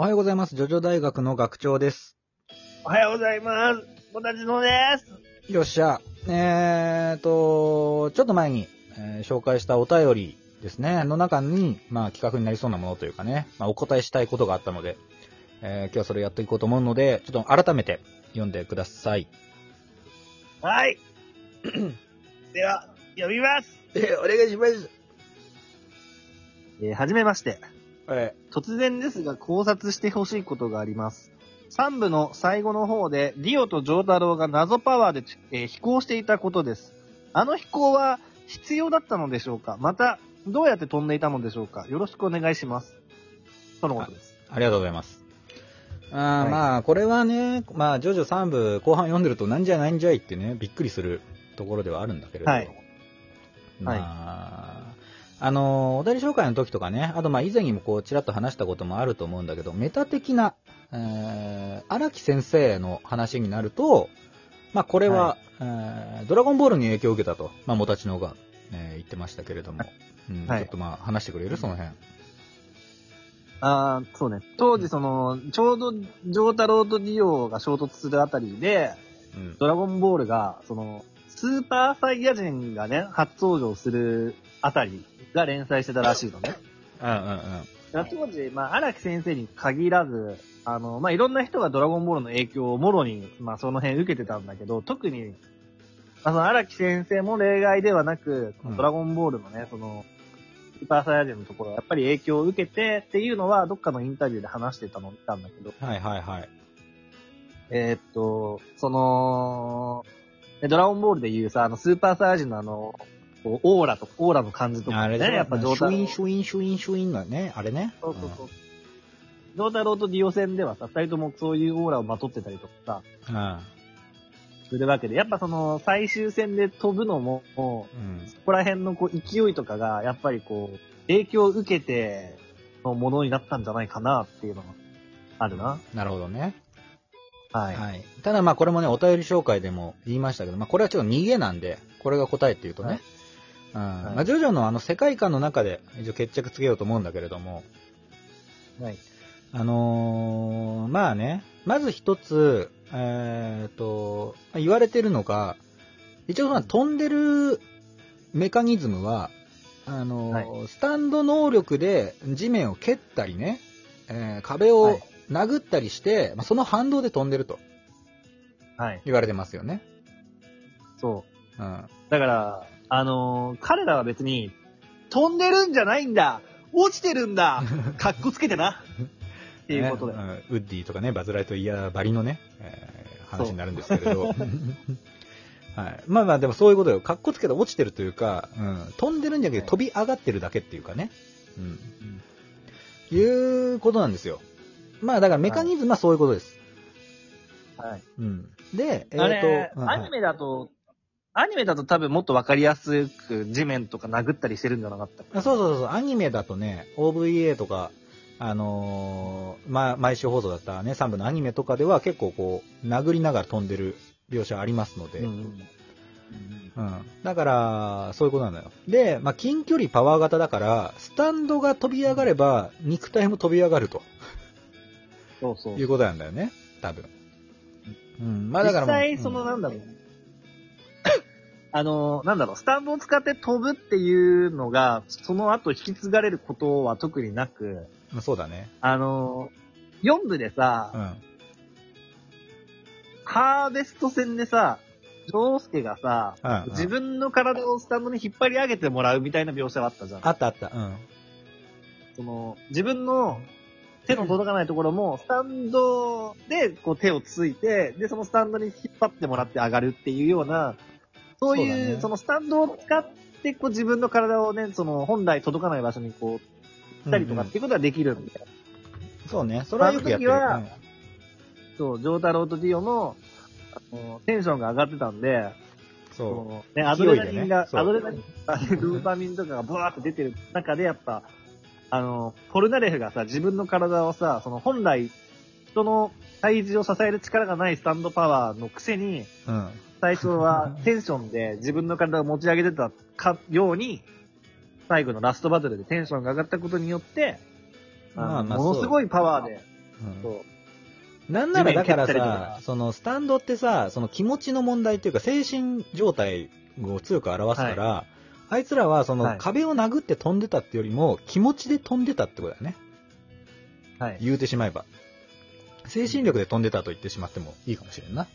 おはようございます。ジョジョ大学の学長です。おはようございます。もたちのです。よっしゃ。えーと、ちょっと前に、えー紹介したお便りですね、の中に、まあ企画になりそうなものというかね、まあお答えしたいことがあったので、えー今日はそれやっていこうと思うので、ちょっと改めて読んでください。はい。では、読みます。えお願いします。えーはじめまして。え突然ですが考察してほしいことがあります。3部の最後の方で、ディオとジョータロウが謎パワーで、えー飛行していたことです。あの飛行は必要だったのでしょうか？また、どうやって飛んでいたのでしょうか？よろしくお願いします。とのことです。ありがとうございます。あーはいまあ、これはね、まあ、ジョジョ3部後半読んでるとなんじゃないんじゃいってね、びっくりするところではあるんだけれど、はいまあ、あの、お便り紹介の時とかね、あとまあ以前にもこう、ちらっと話したこともあると思うんだけど、メタ的な、えー、荒木先生の話になると、まあこれは、はえードラゴンボールに影響を受けたと、まあ、もたちのが、えー言ってましたけれども、うんはいちょっとまあ話してくれるその辺。ああ、そうね。当時その、ちょうど、ジョータロウとディオが衝突するあたりで、うん。ドラゴンボールが、その、スーパーサイヤ人がね、初登場するあたりが連載してたらしいのね。うんうんうん。当時、まあ、荒木先生に限らず、あの、まあ、いろんな人がドラゴンボールの影響をもろに、まあ、その辺受けてたんだけど、特に、まあ、その荒木先生も例外ではなく、うんドラゴンボールのね、その、スーパーサイヤ人のところ、やっぱり影響を受けてっていうのは、どっかのインタビューで話してたのを見たんだけど、はいはいはい。えーっと、その、でドラゴンボールでいうさ、あの、スーパーサイヤ人のあの、こうオーラと、オーラの感じとかね、あれね、やっぱシュイン、シュイン、シュイン、シュインのね、あれね。そうそうそう。ジョータロウとディオ戦ではさ、二人ともそういうオーラをまとってたりとかうん。さ、するわけで、やっぱその、最終戦で飛ぶのも、もうん。うそこら辺のこう勢いとかが、やっぱりこう、影響を受けてのものになったんじゃないかなっていうのがあるな。なるほどね。はい。はい。ただまあこれもね、お便り紹介でも言いましたけど、まあこれはちょっと逃げなんで、これが答えっていうとね。うん。はいまあジョジョのあの世界観の中で一応決着つけようと思うんだけれども、はい。あのーまあね、まず一つ、えっ、と、言われてるのが、一応まあ飛んでるメカニズムは、あのースタンド能力で地面を蹴ったりね、えー壁をはい殴ったりして、まあ、その反動で飛んでるとはい。言われてますよね。そう。うん。だから、あのー彼らは別に、飛んでるんじゃないんだ落ちてるんだ かっこつけてなっていうことで。ねうんウッディとかね、バズ・ライトイヤーばりのね、えー話になるんですけれど。はい。まあまあ、でもそういうことよ。かっこつけて落ちてるというか、うん、飛んでるんじゃなくてはい飛び上がってるだけっていうかね。うん。いうことなんですよ。まあだからメカニズムはそういうことです。はい。うん。で、えっ、あれ、と、うんアニメだと、アニメだと多分もっとわかりやすく地面とか殴ったりしてるんじゃなかった？あそうそうそう、アニメだとね、OVA とか、あのーまあ、毎週放送だったね、3部のアニメとかでは結構こう、殴りながら飛んでる描写ありますので、うんうんうん。だから、そういうことなのよ。で、まあ、近距離パワー型だから、スタンドが飛び上がれば、肉体も飛び上がるとそうそう。いうことなんだよね。多分。うん。まあだから実際、そのうんなんだろう。あの、なんだろう、スタンドを使って飛ぶっていうのが、その後引き継がれることは特になく、まあそうだね。あの、4部でさ、うん。ハーベスト戦でさ、ジョースケがさ、うんうん自分の体をスタンドに引っ張り上げてもらうみたいな描写があったじゃん。あったあった。うん。その、自分の手の届かないところも、スタンドでこう手をついて、で、そのスタンドに引っ張ってもらって上がるっていうような、そうそうだいう、ねそのスタンドを使って、こう自分の体をね、その本来届かない場所にこう、行ったりとかっていうことができるんだよ。そうね。それはよくやってる。あの時はそう、ジョータロウとディオの、あの、テンションが上がってたんで、うんそそのね、アドレナリンが、ねそうアドレナリン、あドーパミンとかがブワーって出てる中で、やっぱ、あの、ポルナレフがさ、自分の体をさ、その本来、人の体重を支える力がないスタンドパワーのくせに、う。うん。最初は テンションで自分の体を持ち上げてたかように、最後のラストバトルでテンションが上がったことによって、あものすごいパワーでうんそう。なんならだからさか、そのスタンドってさ、その気持ちの問題っていうか精神状態を強く表すから、あいつらはそのはい壁を殴って飛んでたってよりも気持ちで飛んでたってことだよね。はい。言うてしまえば。精神力で飛んでたと言ってしまってもいいかもしれんな。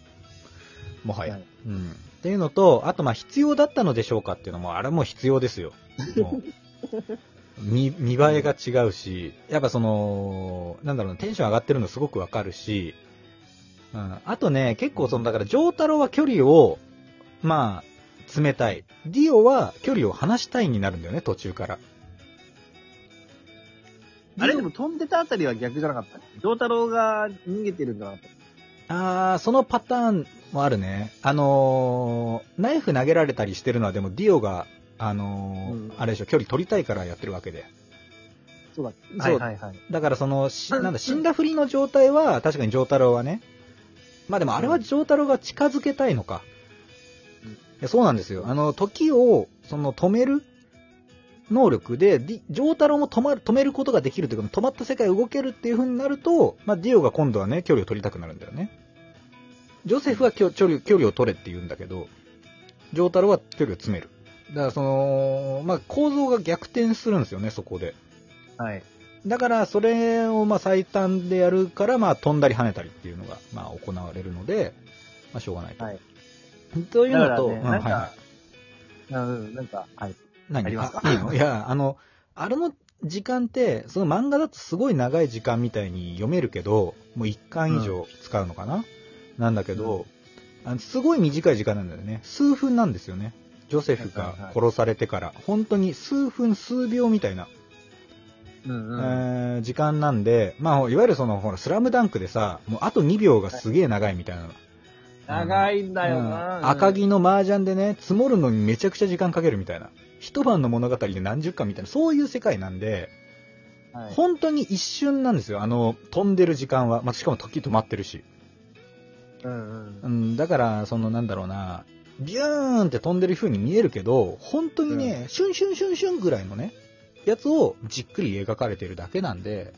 もはや。はいうん。っていうのと、あとまあ必要だったのでしょうかっていうのも、あれも必要ですよ。見、見栄えが違うし、やっぱその、なんだろうな、テンション上がってるのすごくわかるし、うん。あとね、結構その、だから、ジョータロは距離を、まあ、冷たい。ディオは距離を離したいになるんだよね、途中から。あれでも飛んでたあたりは逆じゃなかった？丈太郎が逃げてるんじゃなかっあー、そのパターンもあるね。あのー、ナイフ投げられたりしてるのはでもディオが、あのーうんあれでしょ、距離取りたいからやってるわけで。た。そうだはいはいはい。だからその、し なんだ、死んだふりの状態は、確かに丈太郎はね。まあでもあれは丈太郎が近づけたいのか。うんいやそうなんですよ。あの、時を、その、止める能力で、丈太郎も止まる、止めることができるというか、止まった世界動けるっていう風になると、まあディオが今度はね、距離を取りたくなるんだよね。ジョセフは距距離距離を取れって言うんだけど、丈太郎は距離を詰める。だからその、まあ構造が逆転するんですよね、そこで。はい。だから、それをまあ最短でやるから、まあ飛んだり跳ねたりっていうのが、まあ行われるので、まあしょうがないと。はい。というのと、ねうんはいはなんかうん、なんか、はい。い。何？ありますか？あいいの？いや、あの、あれの時間って、その漫画だとすごい長い時間みたいに読めるけど、もう1巻以上使うのかな、なんだけど、あのすごい短い時間なんだよね。数分なんですよね。ジョセフが殺されてから、本当に数分数秒みたいなうんうん。えー時間なんで、まあ、いわゆるその、ほら、スラムダンクでさ、もうあと2秒がすげえ長いみたいなの。長いんだようんな。赤木の麻雀でね、積もるのにめちゃくちゃ時間かけるみたいな。一晩の物語で何十巻みたいな、そういう世界なんで、はい。本当に一瞬なんですよ。あの、飛んでる時間は。まあ、しかも時止まってるし。うんうん。うん、だから、その、なんだろうな、ビューンって飛んでる風に見えるけど、本当にね、シュンシュンシュンシュンぐらいのね、やつをじっくり描かれてるだけなんで、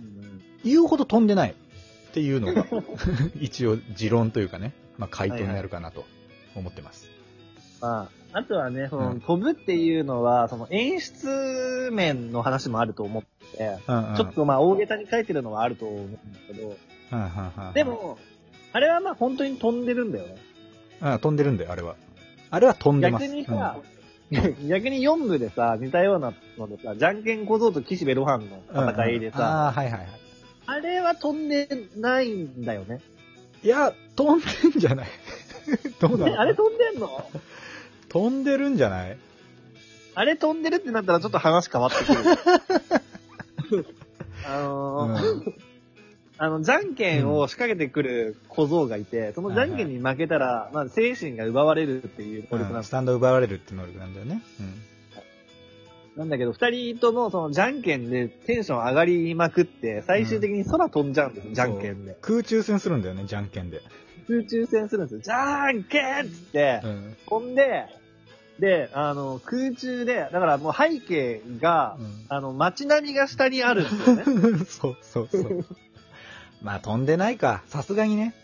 うん言うほど飛んでないっていうのが、一応持論というかね、まあ回答になるかなと思ってます。まあ、あとはね、その、うん。飛ぶっていうのは、その演出面の話もあると思ってて、うんうん。ちょっとまあ大げさに書いてるのはあると思うんだけど、うんうんうんうん。で、も、あれはまあ本当に飛んでるんだよね。うん、飛んでるんだよ、あれは。あれは飛んでます。逆にさ、逆に4部でさ、似たようなのでさ、じゃんけん小僧と岸辺露伴の戦いでうんうんさ、あーはいはいはい。あれは飛んでないんだよね。いや、飛んでんじゃない どうなえのあれ飛んでんの？飛んでるんじゃない？あれ飛んでるってなったらちょっと話変わってくる。あのーうんあの、じゃんけんを仕掛けてくる小僧がいて、そのじゃんけんに負けたら、まあ、精神が奪われるっていう能力なんうんスタンド奪われるって能力なんだよね。なんだけど、二人ともそのじゃんけんでテンション上がりまくって、最終的に空飛んじゃうんですよ、じゃんけんで。空中戦するんだよね、じゃんけんで。空中戦するんですよ。じゃんけんっつってう、ん。飛んで、で、あの、空中で、だからもう背景が、あの、街並みが下にあるんですよね。う んそうそうそう。まあ飛んでないか、さすがにね。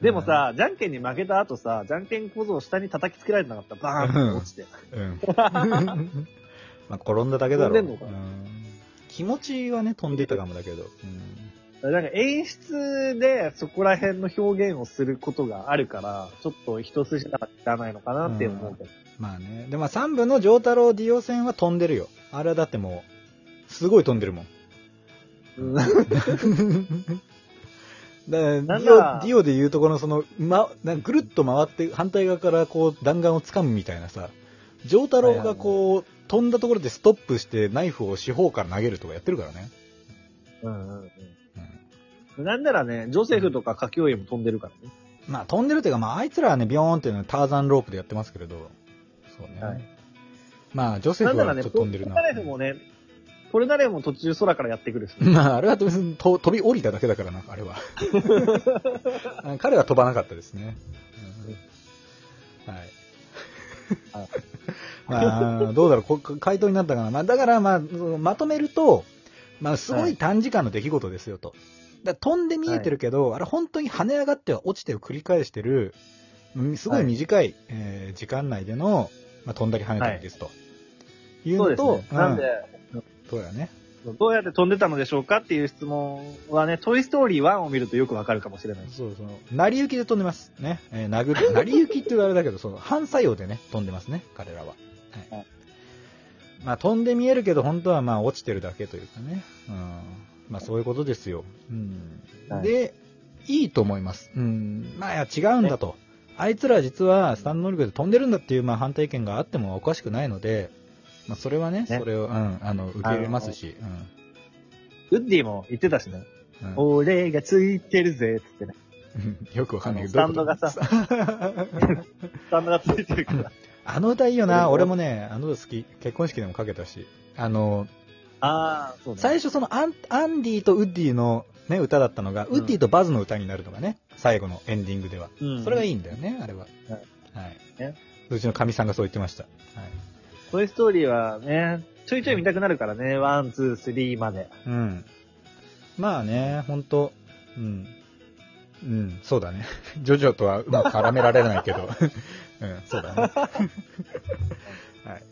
でもさ、じゃんけんに負けた後さ、じゃんけん小僧を下に叩きつけられてなかった。バーンって落ちて。うん。まあ転んだだけだろう。飛んでんのかうん気持ちはね、飛んでいたかもだけど。うんなんか演出でそこら辺の表現をすることがあるから、ちょっと一筋縄じゃないのかなって思うけど。まあね。で、まあ3部の丈太郎ディオ戦は飛んでるよ。あれはだってもう、すごい飛んでるもん。うんだからデなんィオ、だディオで言うとこのその、ま、なんかぐるっと回って反対側からこう弾丸を掴むみたいなさ、丈太郎がこう、飛んだところでストップしてナイフを四方から投げるとかやってるからね。うんうんうんうん。なんならね、ジョセフとか歌教員も飛んでるからね。まあ飛んでるというか、まああいつらはね、ビヨーンっていうのはターザンロープでやってますけれど、そうね。はいまあ、ジョセフはちょっと飛んでるな。ナレフもね、ポルナレフも途中空からやってくるし、ね。まあ、あれは別にと飛び降りただけだからな、あれは。あ 彼は飛ばなかったですね。うんはい。まあ、どうだろう、こ回答になったかな。まあ、だから、まあ、まとめると、まあ、すごい短時間の出来事ですよと。飛んで見えてるけど、あれ本当に跳ね上がっては落ちてを繰り返してる、うんすごい短い、えー時間内での、まあ、飛んだり跳ねたりですと。いうそうですのと、ね。なんで、うんそうだね。どうやって飛んでたのでしょうかっていう質問はね、トイストーリー1を見るとよくわかるかもしれない。そうそう。成り行きで飛んでます。ね。えー殴る。成り行きって言うとあれだけど、その、反作用でね、飛んでますね、彼らは。はい。はいまあ、飛んで見えるけど、本当はまあ、落ちてるだけというかね。うん。まあ、そういうことですよ。うん。はいで、いいと思います。うん。まあ、違うんだと。あいつら実は、スタンド能力で飛んでるんだっていう、まあ、反対意見があってもおかしくないので、まあ、それはね、ねそれを、うん、あの、受け入れますし、ウッディも言ってたしね。うん。うん俺がついてるぜ、つってね。よくわかんないけど、スタンドがさ スタンドがついてるから。あの歌いいようんな。俺もね、あの歌好き。結婚式でもかけたし。あの、ああ、そうね。最初そのアンアンディとウッディのね、歌だったのが、ウッディとバズの歌になるのがね、最後のエンディングでは。うんそれがいいんだよね、あれは。ははい。ねうちのカミさんがそう言ってました。はい。トイストーリーはね、ちょいちょい見たくなるからね、ワン、ツー、スリーまで。うん。まあね、ほんと、うん。うん、そうだね。ジョジョとはうまく絡められないけど。うん、そうだね。はい。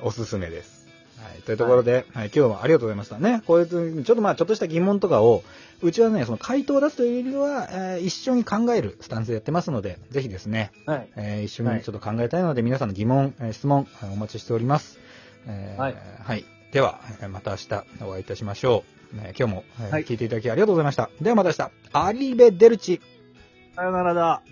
おすすめです。はい。というところで、はい、今日はありがとうございましたね。こういう、ちょっとまあ、ちょっとした疑問とかを、うちはね、その回答を出すというよりは、えー一緒に考えるスタンスでやってますので、ぜひですね、はい。えー一緒にちょっと考えたいので、皆さんの疑問、えー質問、えーお待ちしております。えーはいはい。では、えーまた明日お会いいたしましょう。えー今日も、えーはい聞いていただきありがとうございました。ではまた明日、アリベデルチ。さよならだ。